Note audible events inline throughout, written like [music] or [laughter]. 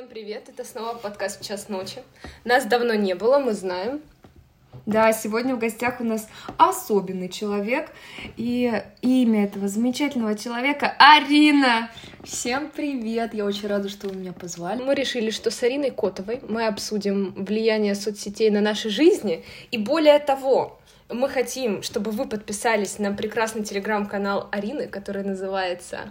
Всем привет, это снова подкаст «Час ночи». Нас давно не было, мы знаем. Да, сегодня в гостях у нас особенный человек, и имя этого замечательного человека Арина. Всем привет! Я очень рада, что вы меня позвали. Мы решили, что с Ариной Котовой мы обсудим влияние соцсетей на наши жизни, и более того, мы хотим, чтобы вы подписались на прекрасный телеграм-канал Арины, который называется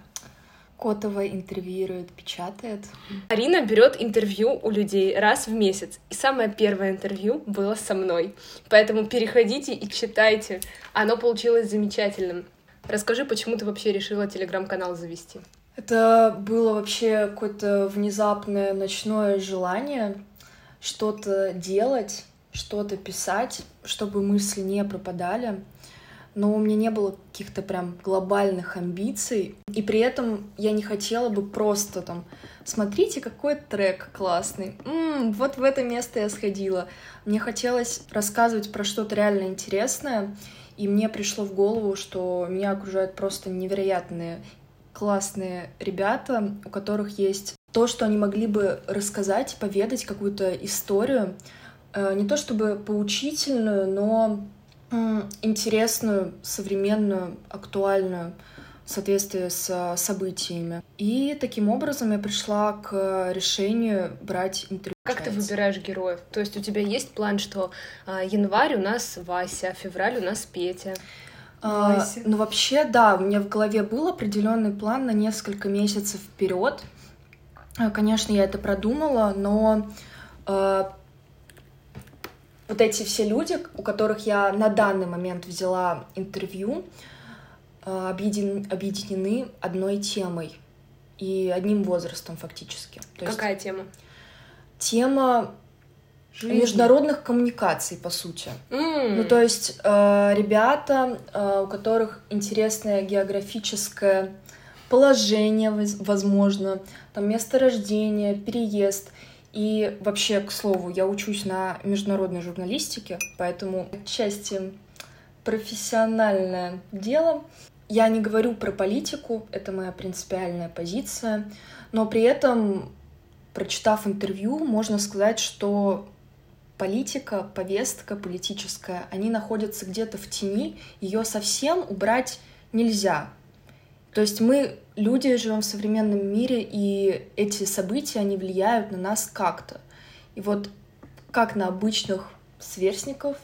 Котова интервьюирует, печатает. Арина берет интервью у людей раз в месяц. И самое первое интервью было со мной. Поэтому переходите и читайте. Оно получилось замечательным. Расскажи, почему ты вообще решила телеграм-канал завести? Это было вообще какое-то внезапное ночное желание что-то делать, что-то писать, чтобы мысли не пропадали но у меня не было каких-то прям глобальных амбиций, и при этом я не хотела бы просто там смотрите, какой трек классный, М-м, вот в это место я сходила. Мне хотелось рассказывать про что-то реально интересное, и мне пришло в голову, что меня окружают просто невероятные классные ребята, у которых есть то, что они могли бы рассказать, поведать какую-то историю, э, не то чтобы поучительную, но интересную, современную, актуальную в соответствии с событиями. И таким образом я пришла к решению брать интервью. Как ты выбираешь героев? То есть у тебя есть план, что а, январь у нас Вася, февраль у нас Петя? А, ну вообще, да, у меня в голове был определенный план на несколько месяцев вперед. А, конечно, я это продумала, но а, вот эти все люди, у которых я на данный момент взяла интервью, э, объедин, объединены одной темой и одним возрастом фактически. То Какая есть, тема? Тема Жизни. международных коммуникаций, по сути. Mm. Ну, то есть э, ребята, э, у которых интересное географическое положение, возможно, там место рождения, переезд — и вообще, к слову, я учусь на международной журналистике, поэтому отчасти профессиональное дело. Я не говорю про политику, это моя принципиальная позиция, но при этом, прочитав интервью, можно сказать, что политика, повестка политическая, они находятся где-то в тени, ее совсем убрать нельзя. То есть мы люди живем в современном мире, и эти события, они влияют на нас как-то. И вот как на обычных сверстников,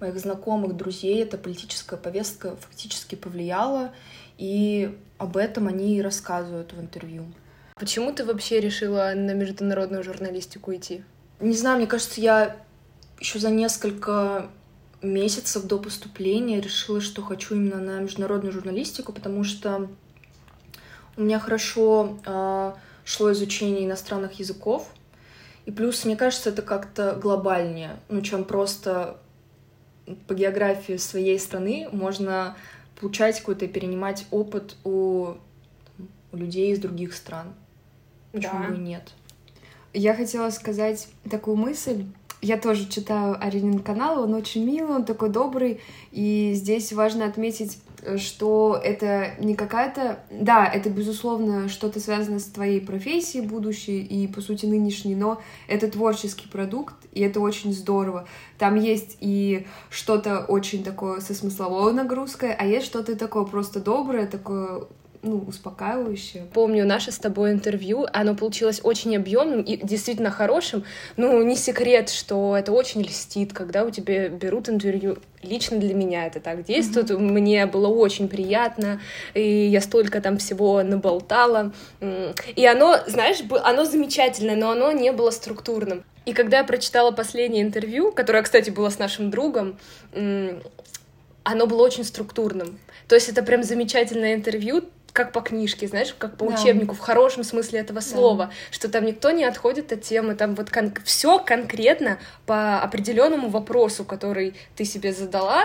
моих знакомых, друзей, эта политическая повестка фактически повлияла, и об этом они и рассказывают в интервью. Почему ты вообще решила на международную журналистику идти? Не знаю, мне кажется, я еще за несколько месяцев до поступления решила, что хочу именно на международную журналистику, потому что у меня хорошо э, шло изучение иностранных языков. И плюс, мне кажется, это как-то глобальнее, ну, чем просто по географии своей страны можно получать какой-то, перенимать опыт у, у людей из других стран. Почему да. бы и нет? Я хотела сказать такую мысль. Я тоже читаю Аринин канал, он очень милый, он такой добрый, и здесь важно отметить что это не какая-то... Да, это, безусловно, что-то связано с твоей профессией будущей и, по сути, нынешней, но это творческий продукт, и это очень здорово. Там есть и что-то очень такое со смысловой нагрузкой, а есть что-то такое просто доброе, такое ну, успокаивающее. Помню наше с тобой интервью, оно получилось очень объемным и действительно хорошим. Ну, не секрет, что это очень льстит, когда у тебя берут интервью. Лично для меня это так действует. Mm-hmm. Мне было очень приятно, и я столько там всего наболтала. И оно, знаешь, оно замечательное, но оно не было структурным. И когда я прочитала последнее интервью, которое, кстати, было с нашим другом, оно было очень структурным. То есть это прям замечательное интервью, как по книжке, знаешь, как по да. учебнику, в хорошем смысле этого слова, да. что там никто не отходит от темы, там вот кон- все конкретно по определенному вопросу, который ты себе задала,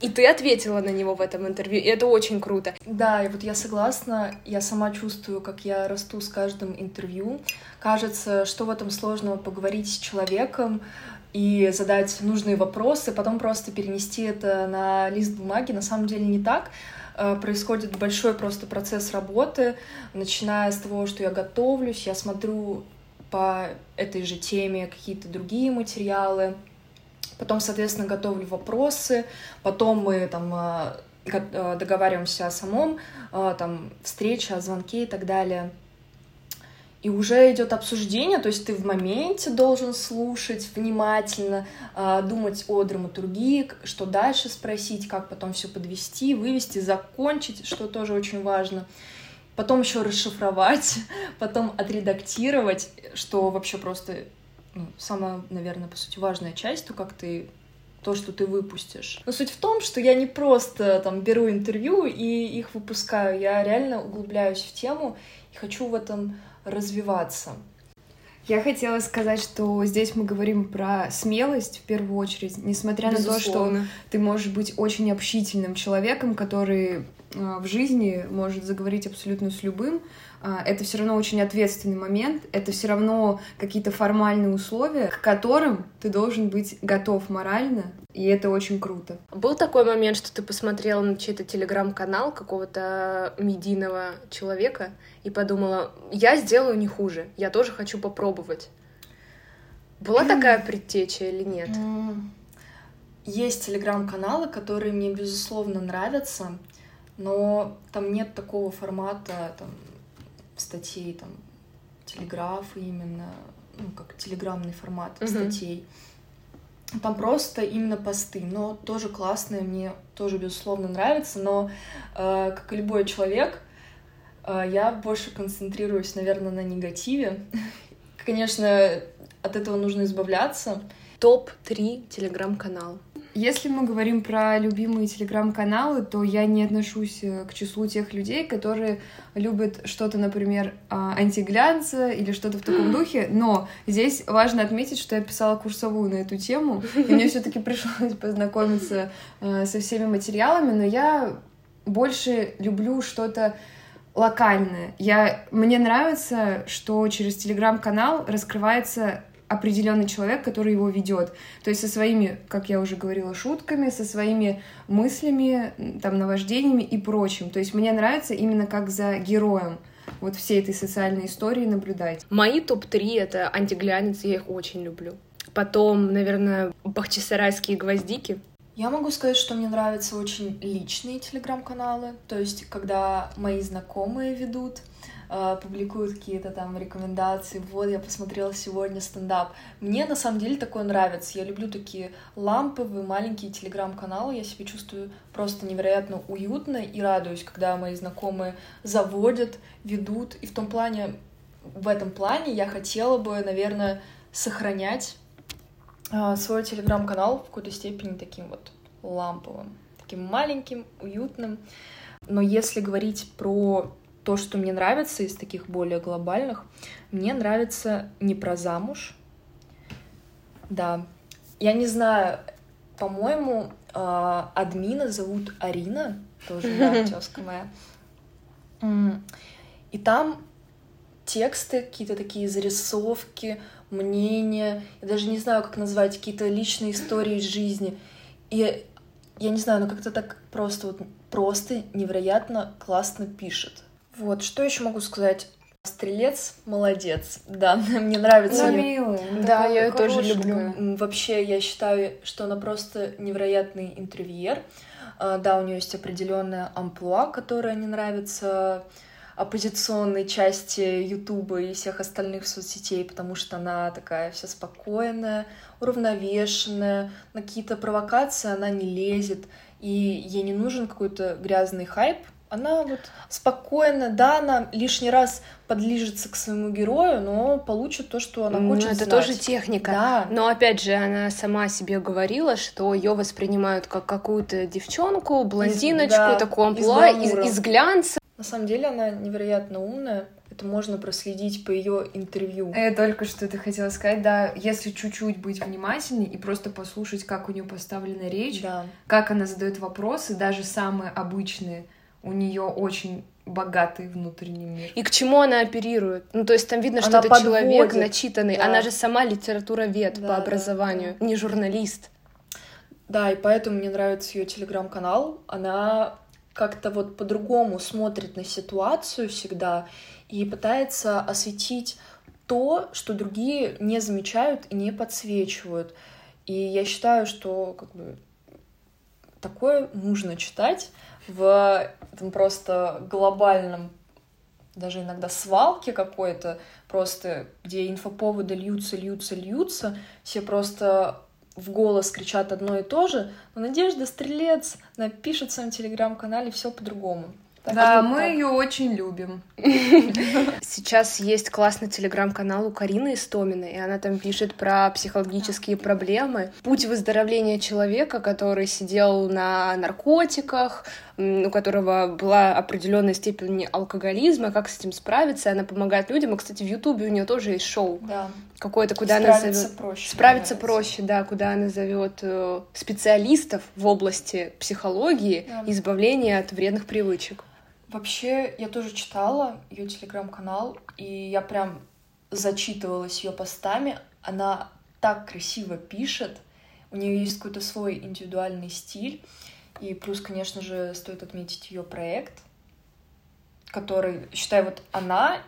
и ты ответила на него в этом интервью, и это очень круто. Да, и вот я согласна, я сама чувствую, как я расту с каждым интервью. Кажется, что в этом сложного поговорить с человеком и задать нужные вопросы, потом просто перенести это на лист бумаги. На самом деле не так. Э, происходит большой просто процесс работы, начиная с того, что я готовлюсь, я смотрю по этой же теме какие-то другие материалы. Потом, соответственно, готовлю вопросы. Потом мы там э, э, договариваемся о самом там встрече, о звонке и так далее. И уже идет обсуждение, то есть ты в моменте должен слушать внимательно, думать о драматургии, что дальше спросить, как потом все подвести, вывести, закончить, что тоже очень важно потом еще расшифровать, [laughs] потом отредактировать, что вообще просто ну, самая, наверное, по сути, важная часть, то, как ты то, что ты выпустишь. Но суть в том, что я не просто там беру интервью и их выпускаю, я реально углубляюсь в тему и хочу в этом развиваться. Я хотела сказать, что здесь мы говорим про смелость в первую очередь, несмотря Безусловно. на то, что ты можешь быть очень общительным человеком, который в жизни может заговорить абсолютно с любым, а, это все равно очень ответственный момент, это все равно какие-то формальные условия, к которым ты должен быть готов морально, и это очень круто. Был такой момент, что ты посмотрела на чей-то телеграм-канал какого-то медийного человека и подумала, я сделаю не хуже, я тоже хочу попробовать. Была такая предтеча или нет? Есть телеграм-каналы, которые мне, безусловно, нравятся но там нет такого формата там, статей, там, телеграфа именно, ну, как телеграммный формат mm-hmm. статей. Там просто именно посты, но тоже классные, мне тоже, безусловно, нравится, но, э, как и любой человек, э, я больше концентрируюсь, наверное, на негативе. [laughs] Конечно, от этого нужно избавляться. Топ-3 телеграм-канал. Если мы говорим про любимые телеграм-каналы, то я не отношусь э, к числу тех людей, которые любят что-то, например, а, антиглянца или что-то в таком [gasps] духе. Но здесь важно отметить, что я писала курсовую на эту тему, и мне все-таки пришлось познакомиться э, со всеми материалами, но я больше люблю что-то локальное. Я, мне нравится, что через телеграм-канал раскрывается определенный человек, который его ведет. То есть со своими, как я уже говорила, шутками, со своими мыслями, там, наваждениями и прочим. То есть мне нравится именно как за героем вот всей этой социальной истории наблюдать. Мои топ-3 — это антиглянец, я их очень люблю. Потом, наверное, бахчисарайские гвоздики. Я могу сказать, что мне нравятся очень личные телеграм-каналы, то есть когда мои знакомые ведут, публикуют какие-то там рекомендации. Вот, я посмотрела сегодня стендап. Мне на самом деле такое нравится. Я люблю такие ламповые маленькие телеграм-каналы. Я себя чувствую просто невероятно уютно и радуюсь, когда мои знакомые заводят, ведут. И в том плане, в этом плане я хотела бы, наверное, сохранять э, свой телеграм-канал в какой-то степени таким вот ламповым, таким маленьким, уютным. Но если говорить про то, что мне нравится из таких более глобальных, мне нравится не про замуж. Да. Я не знаю, по-моему, а, админа зовут Арина, тоже, [laughs] да, тезка моя. И там тексты, какие-то такие зарисовки, мнения, я даже не знаю, как назвать, какие-то личные истории из жизни. И я не знаю, она как-то так просто, вот, просто невероятно классно пишет. Вот, что еще могу сказать? Стрелец молодец. Да, [laughs] мне нравится. Она милая. Да, я ее тоже люблю. Вообще, я считаю, что она просто невероятный интервьюер. А, да, у нее есть определенная амплуа, которая не нравится оппозиционной части Ютуба и всех остальных соцсетей, потому что она такая вся спокойная, уравновешенная, на какие-то провокации она не лезет, и ей не нужен какой-то грязный хайп, она вот спокойно, да, она лишний раз подлижется к своему герою, но получит то, что она хочет. Ну, это знать. тоже техника. Да. Но опять же, она сама себе говорила, что ее воспринимают как какую-то девчонку, блондиночку, из, да, такую амплуа из, из, из глянца. На самом деле она невероятно умная. Это можно проследить по ее интервью. Я только что это хотела сказать, да, если чуть-чуть быть внимательней и просто послушать, как у нее поставлена речь, да. как она задает вопросы, даже самые обычные у нее очень богатый внутренний мир. И к чему она оперирует? Ну, то есть там видно, что она это подводит. человек начитанный. Да. Она же сама литературовед да, по образованию, да. не журналист. Да, и поэтому мне нравится ее телеграм-канал. Она как-то вот по-другому смотрит на ситуацию всегда и пытается осветить то, что другие не замечают и не подсвечивают. И я считаю, что как бы такое нужно читать в этом просто глобальном даже иногда свалке какой-то, просто где инфоповоды льются, льются, льются, все просто в голос кричат одно и то же, но Надежда Стрелец напишет в своем телеграм-канале все по-другому. Так да, мы ее очень любим. [laughs] Сейчас есть классный телеграм-канал у Карины Истоминой, и она там пишет про психологические проблемы. Путь выздоровления человека, который сидел на наркотиках, у которого была определенная степень алкоголизма, как с этим справиться. Она помогает людям. И, кстати, в Ютубе у нее тоже есть шоу. Да. Какое-то, куда Справиться она зовет... проще. Справиться проще, да, куда она зовет э, специалистов в области психологии Да. и избавления от вредных привычек. Вообще, я тоже читала ее телеграм-канал, и я прям зачитывалась ее постами. Она так красиво пишет, у нее есть какой-то свой индивидуальный стиль. И плюс, конечно же, стоит отметить ее проект, который, считаю, вот она,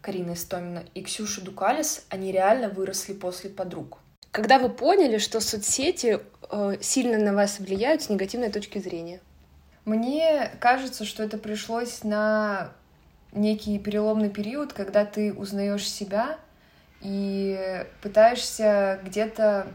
Карина Истомина, и Ксюша Дукалис, они реально выросли после подруг. Когда вы поняли, что соцсети э, сильно на вас влияют с негативной точки зрения? Мне кажется, что это пришлось на некий переломный период, когда ты узнаешь себя и пытаешься где-то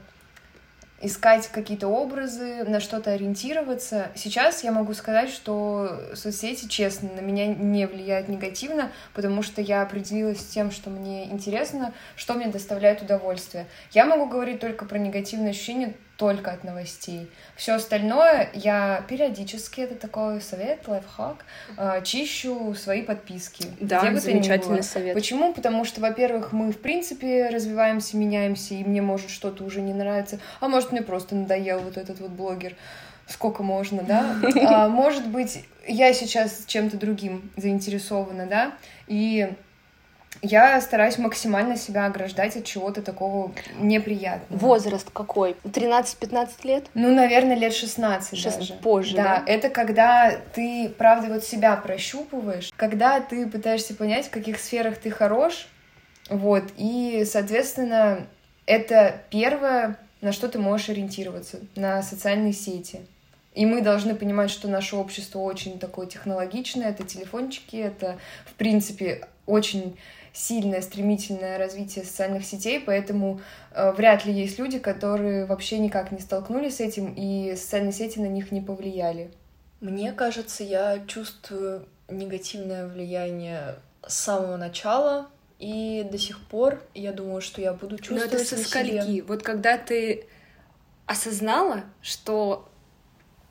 искать какие-то образы, на что-то ориентироваться. Сейчас я могу сказать, что соцсети, честно, на меня не влияют негативно, потому что я определилась с тем, что мне интересно, что мне доставляет удовольствие. Я могу говорить только про негативные ощущения только от новостей. Все остальное я периодически, это такой совет, лайфхак, э, чищу свои подписки. Да, где бы замечательный совет. Почему? Потому что, во-первых, мы, в принципе, развиваемся, меняемся, и мне может что-то уже не нравится, а может, мне просто надоел вот этот вот блогер. Сколько можно, да? [laughs] А, может быть, я сейчас чем-то другим заинтересована, да? И я стараюсь максимально себя ограждать от чего-то такого неприятного. Возраст какой? 13-15 лет? Ну, наверное, лет 16 Шест- даже. позже, Да, да? это когда ты, правда, вот себя прощупываешь, когда ты пытаешься понять, в каких сферах ты хорош, вот, и, соответственно, это первое, на что ты можешь ориентироваться, на социальные сети. И мы должны понимать, что наше общество очень такое технологичное, это телефончики, это, в принципе, очень сильное, стремительное развитие социальных сетей, поэтому э, вряд ли есть люди, которые вообще никак не столкнулись с этим, и социальные сети на них не повлияли. Мне кажется, я чувствую негативное влияние с самого начала и до сих пор. Я думаю, что я буду Но чувствовать Ну, это со на себе. скольки? Вот когда ты осознала, что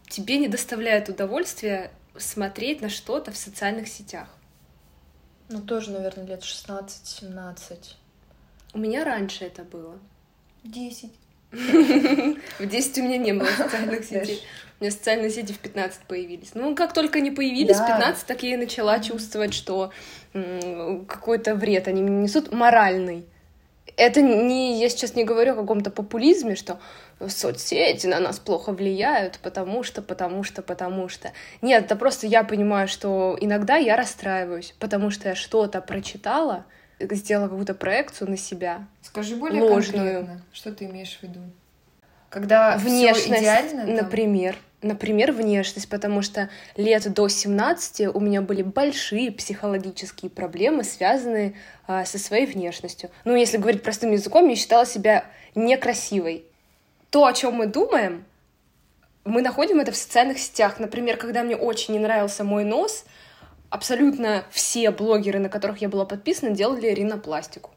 тебе не доставляет удовольствия смотреть на что-то в социальных сетях. Ну, тоже, наверное, лет 16-17. У меня раньше это было. Десять. В 10 у меня не было социальных сетей. У меня социальные сети в 15 появились. Ну, как только они появились, Да. в 15 так я и начала чувствовать, что какой-то вред они мне несут моральный. Это не, я сейчас не говорю о каком-то популизме, что соцсети на нас плохо влияют, потому что, потому что, потому что. Нет, это просто я понимаю, что иногда я расстраиваюсь, потому что я что-то прочитала, сделала какую-то проекцию на себя. Скажи более Ложную. конкретно, что ты имеешь в виду? Когда Внешность, идеально, там? например. Например, внешность, потому что лет до 17 у меня были большие психологические проблемы, связанные а, со своей внешностью. Ну, если говорить простым языком, я считала себя некрасивой. То, о чем мы думаем, мы находим это в социальных сетях. Например, когда мне очень не нравился мой нос, абсолютно все блогеры, на которых я была подписана, делали ринопластику.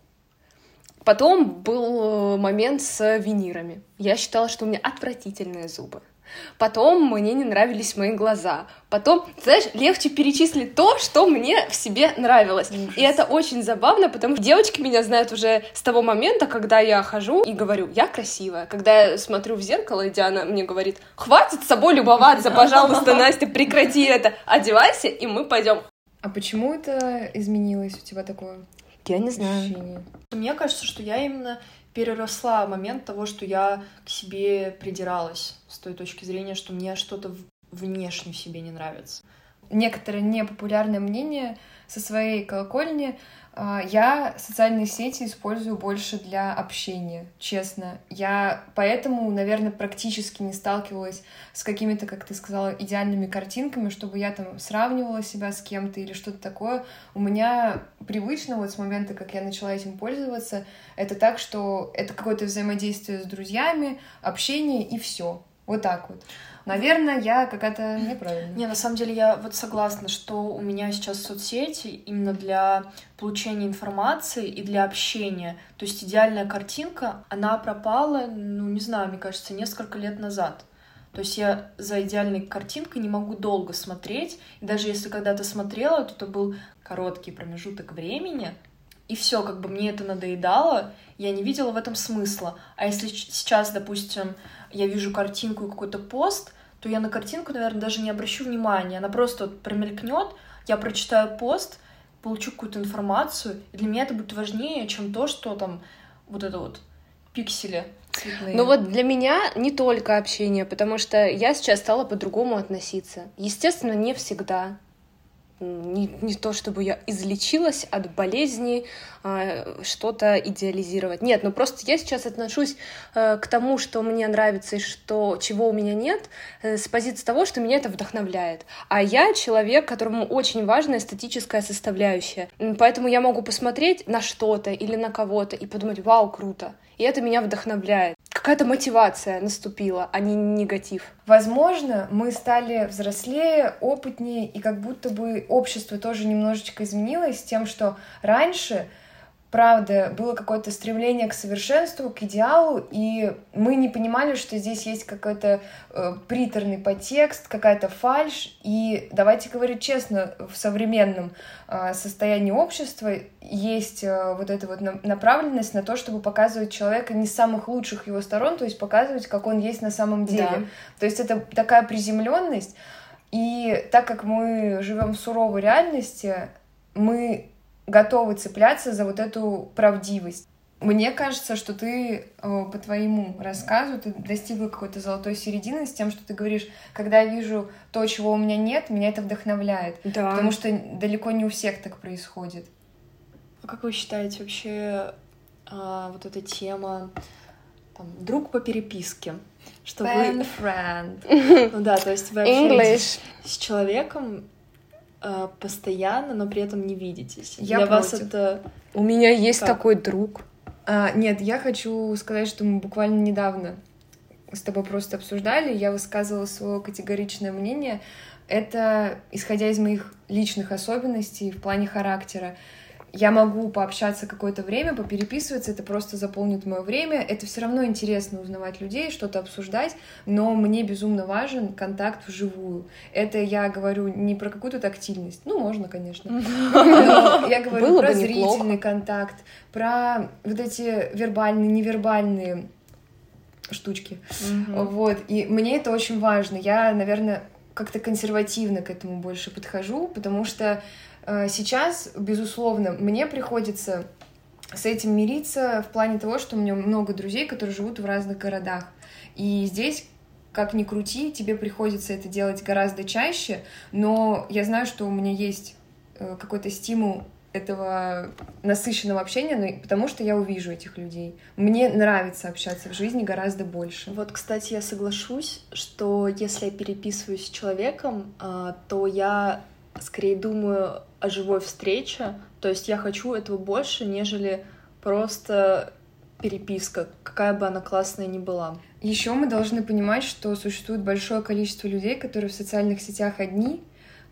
Потом был э, момент с винирами. Я считала, что у меня отвратительные зубы. Потом мне не нравились мои глаза. Потом, знаешь, легче перечислить то, что мне в себе нравилось. И это очень забавно, потому что девочки меня знают уже с того момента, когда я хожу и говорю, я красивая. Когда я смотрю в зеркало, и Диана мне говорит, хватит с собой любоваться, пожалуйста, [laughs] Настя, прекрати это. Одевайся, и мы пойдем. А почему это изменилось у тебя такое Я не знаю. ощущение? Мне кажется, что я именно переросла момент того, что я к себе придиралась с той точки зрения, что мне что-то внешне в себе не нравится. некоторое непопулярное мнение со своей колокольни. А, я социальные сети использую больше для общения, честно. Я поэтому, наверное, практически не сталкивалась с какими-то, как ты сказала, идеальными картинками, чтобы я там сравнивала себя с кем-то или что-то такое. У меня привычно вот с момента, как я начала этим пользоваться, это так, что это какое-то взаимодействие с друзьями, общение и все. Вот так вот. Наверное, я какая-то неправильная. Не, на самом деле я вот согласна, что у меня сейчас соцсети именно для получения информации и для общения. То есть идеальная картинка, она пропала, ну, не знаю, мне кажется, несколько лет назад. То есть я за идеальной картинкой не могу долго смотреть. И даже если когда-то смотрела, то это был короткий промежуток времени, и все, как бы мне это надоедало, я не видела в этом смысла. А если сейчас, допустим, я вижу картинку и какой-то пост, то я на картинку, наверное, даже не обращу внимания. Она просто вот промелькнет, я прочитаю пост, получу какую-то информацию, и для меня это будет важнее, чем то, что там вот это вот пиксели цветные. Ну вот для меня не только общение, потому что я сейчас стала по-другому относиться. Естественно, не всегда не, не то чтобы я излечилась от болезни, а, что-то идеализировать. Нет, ну просто я сейчас отношусь а, к тому, что мне нравится и что, чего у меня нет, а, с позиции того, что меня это вдохновляет. А я человек, которому очень важна эстетическая составляющая. Поэтому я могу посмотреть на что-то или на кого-то и подумать, вау, круто. И это меня вдохновляет какая-то мотивация наступила, а не негатив. Возможно, мы стали взрослее, опытнее, и как будто бы общество тоже немножечко изменилось тем, что раньше правда, было какое-то стремление к совершенству, к идеалу, и мы не понимали, что здесь есть какой-то э, приторный подтекст, какая-то фальшь, и давайте говорить честно, в современном э, состоянии общества есть э, вот эта вот направленность на то, чтобы показывать человека не с самых лучших его сторон, то есть показывать, как он есть на самом деле. Да. То есть это такая приземленность, и так как мы живем в суровой реальности, мы готовы цепляться за вот эту правдивость. Мне кажется, что ты э, по твоему рассказу ты достигла какой-то золотой середины с тем, что ты говоришь, когда я вижу то, чего у меня нет, меня это вдохновляет. Да. Потому что далеко не у всех так происходит. А как вы считаете вообще а, вот эта тема там, друг по переписке? Что Fan вы... friend. [laughs] Ну да, то есть вы общаетесь с человеком, э, постоянно, но при этом не видитесь. Я Для против. вас это... У меня есть как? такой друг. А, нет, я хочу сказать, что мы буквально недавно с тобой просто обсуждали, я высказывала свое категоричное мнение. Это исходя из моих личных особенностей в плане характера я могу пообщаться какое-то время, попереписываться, это просто заполнит мое время. Это все равно интересно узнавать людей, что-то обсуждать, но мне безумно важен контакт вживую. Это я говорю не про какую-то тактильность, ну, можно, конечно. Я говорю про зрительный контакт, про вот эти вербальные, невербальные штучки. Вот. И мне это очень важно. Я, наверное, как-то консервативно к этому больше подхожу, потому что сейчас, безусловно, мне приходится с этим мириться в плане того, что у меня много друзей, которые живут в разных городах. И здесь как ни крути, тебе приходится это делать гораздо чаще, но я знаю, что у меня есть э, какой-то стимул этого насыщенного общения, но потому что я увижу этих людей. Мне нравится общаться в жизни гораздо больше. Вот, кстати, я соглашусь, что если я переписываюсь с человеком, а, то я скорее думаю о живой встрече. То есть я хочу этого больше, нежели просто переписка, какая бы она классная ни была. Еще мы должны понимать, что существует большое количество людей, которые в социальных сетях одни,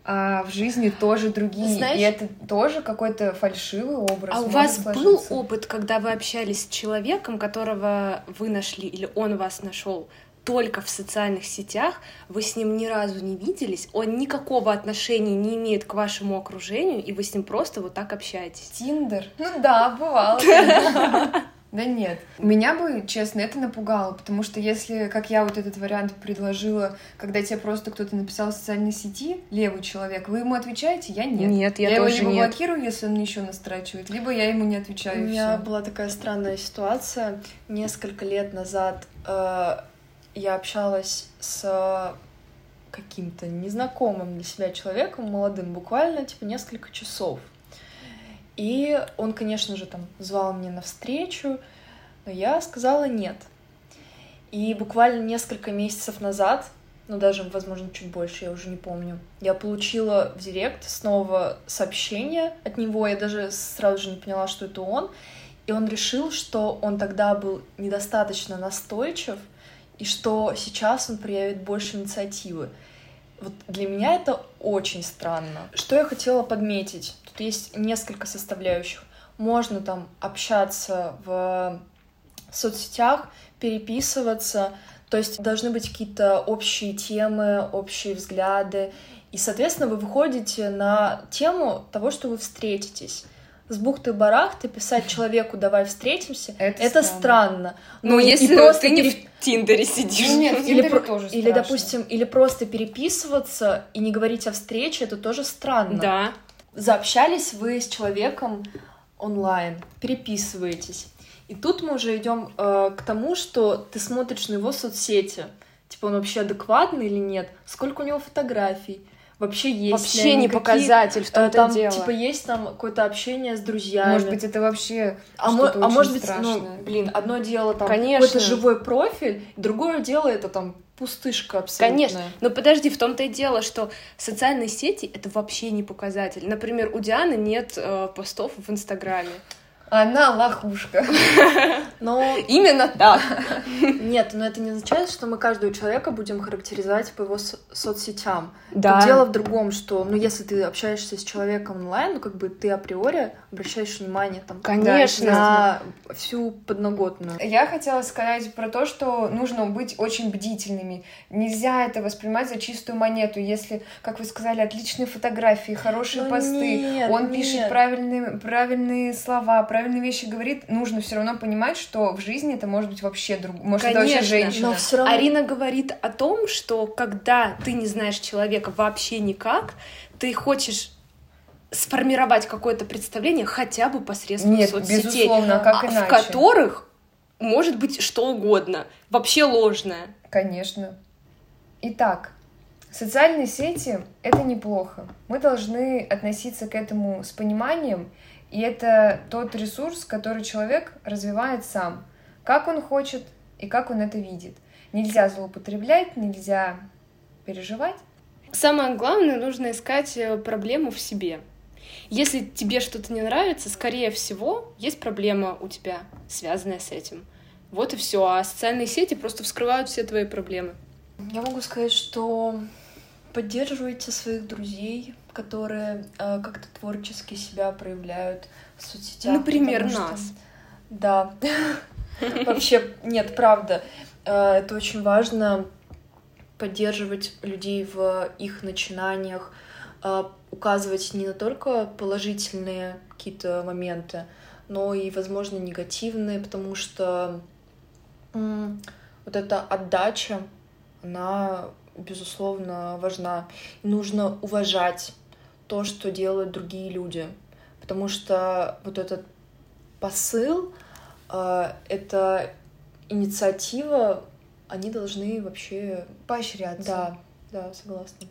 а в жизни тоже другие. Знаешь, и это тоже какой-то фальшивый образ. А у вас сложиться. был опыт, когда вы общались с человеком, которого вы нашли, или он вас нашел только в социальных сетях, вы с ним ни разу не виделись, он никакого отношения не имеет к вашему окружению, и вы с ним просто вот так общаетесь. Тиндер? Ну да, бывало. [laughs] Да нет. Меня бы, честно, это напугало, потому что если, как я вот этот вариант предложила, когда тебе просто кто-то написал в социальной сети, левый человек, вы ему отвечаете? Я нет. Нет, я, я тоже его либо нет. блокирую, если он мне еще настрачивает, либо я ему не отвечаю. У меня была такая странная ситуация. Несколько лет назад э, я общалась с каким-то незнакомым для себя человеком, молодым, буквально, типа, несколько часов. И он, конечно же, там звал меня на встречу, но я сказала нет. И буквально несколько месяцев назад, ну даже, возможно, чуть больше, я уже не помню, я получила в директ снова сообщение от него, я даже сразу же не поняла, что это он, и он решил, что он тогда был недостаточно настойчив, и что сейчас он проявит больше инициативы. Вот для меня это очень странно. Что я хотела подметить? Тут есть несколько составляющих. Можно там общаться в соцсетях, переписываться, то есть должны быть какие-то общие темы, общие взгляды, и, соответственно, вы выходите на тему того, что вы встретитесь с бухты-барахты писать человеку «давай встретимся» — это, это странно. странно. Ну, ну если просто ты не пере... в Тиндере сидишь. Ну, нет, в Тиндере или, тоже Или, допустим, или просто переписываться и не говорить о встрече — это тоже странно. Да. Заобщались вы с человеком онлайн, переписываетесь. И тут мы уже идем э, к тому, что ты смотришь на его соцсети. Типа он вообще адекватный или нет? Сколько у него фотографий? Вообще есть вообще не показатель в том-то там, дело. типа есть там какое-то общение с друзьями может быть это вообще а, мо- а может быть ну блин одно дело там Конечно. какой-то живой профиль другое дело это там пустышка абсолютно. Конечно, но подожди, в том-то и дело, что социальные сети — это вообще не показатель. Например, у Дианы нет э, постов в Инстаграме. Она лохушка. [laughs] Но именно так. [laughs] Нет, но это не означает, что мы каждого человека будем характеризовать по его соцсетям. Да. Тут дело в другом, что, ну, если ты общаешься с человеком онлайн, ну, как бы ты априори обращаешь внимание там, Конечно. на всю подноготную. Я хотела сказать про то, что нужно быть очень бдительными. Нельзя это воспринимать за чистую монету. Если, как вы сказали, отличные фотографии, хорошие ну, посты, нет, он нет. пишет правильные, правильные слова, правильные вещи говорит, нужно все равно понимать, что в жизни это может быть вообще друг, может Конечно, это вообще женщина. Но все равно... Арина говорит о том, что когда ты не знаешь человека вообще никак, ты хочешь сформировать какое-то представление хотя бы посредством Нет, соцсетей, безусловно, как а иначе. в которых может быть что угодно, вообще ложное. Конечно. Итак, социальные сети — это неплохо. Мы должны относиться к этому с пониманием и это тот ресурс, который человек развивает сам, как он хочет и как он это видит. Нельзя злоупотреблять, нельзя переживать. Самое главное, нужно искать э, проблему в себе. Если тебе что-то не нравится, скорее всего, есть проблема у тебя, связанная с этим. Вот и все. А социальные сети просто вскрывают все твои проблемы. Я могу сказать, что поддерживайте своих друзей, которые э, как-то творчески себя проявляют в соцсетях. Например, нас. Что... Да. [laughs] Вообще, нет, правда. Э, это очень важно поддерживать людей в их начинаниях, э, указывать не только положительные какие-то моменты, но и, возможно, негативные, потому что вот эта отдача, она, безусловно, важна. И нужно уважать то, что делают другие люди. Потому что вот этот посыл, э, эта инициатива, они должны вообще поощряться. Да, да, согласна.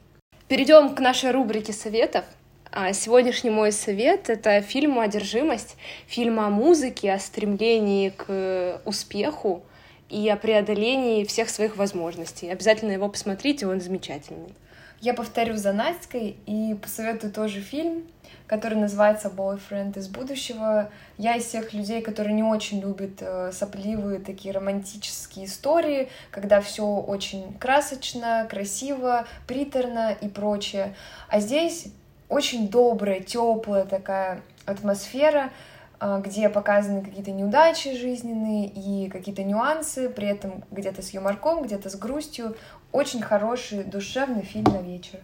Перейдем к нашей рубрике советов. А сегодняшний мой совет — это фильм «Одержимость», фильм о музыке, о стремлении к успеху и о преодолении всех своих возможностей. Обязательно его посмотрите, он замечательный. Я повторю за Настей и посоветую тоже фильм, который называется «Boyfriend из будущего». Я из тех людей, которые не очень любят э, сопливые такие романтические истории, когда все очень красочно, красиво, приторно и прочее. А здесь очень добрая, теплая такая атмосфера, э, где показаны какие-то неудачи жизненные и какие-то нюансы, при этом где-то с юморком, где-то с грустью. Очень хороший, душевный фильм на вечер.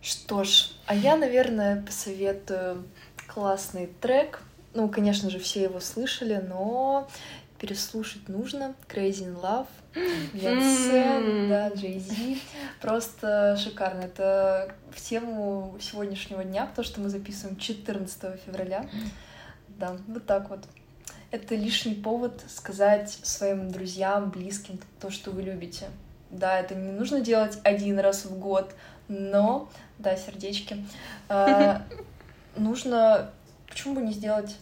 Что ж, а я, наверное, посоветую классный трек. Ну, конечно же, все его слышали, но переслушать нужно. Crazy in Love, Бейонсе, да, Джей Зи. Просто шикарно. Это в тему сегодняшнего дня, потому что мы записываем 14 февраля. Да, вот так вот это лишний повод сказать своим друзьям, близким то, что вы любите. Да, это не нужно делать один раз в год, но, да, сердечки, э, [laughs] нужно, почему бы не сделать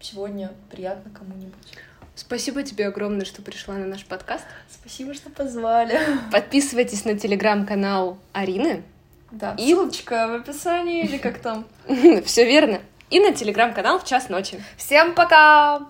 сегодня приятно кому-нибудь. Спасибо тебе огромное, что пришла на наш подкаст. Спасибо, что позвали. Подписывайтесь на телеграм-канал Арины. Да, и... ссылочка в описании или как там. [laughs] Все верно. И на телеграм-канал в час ночи. Всем пока!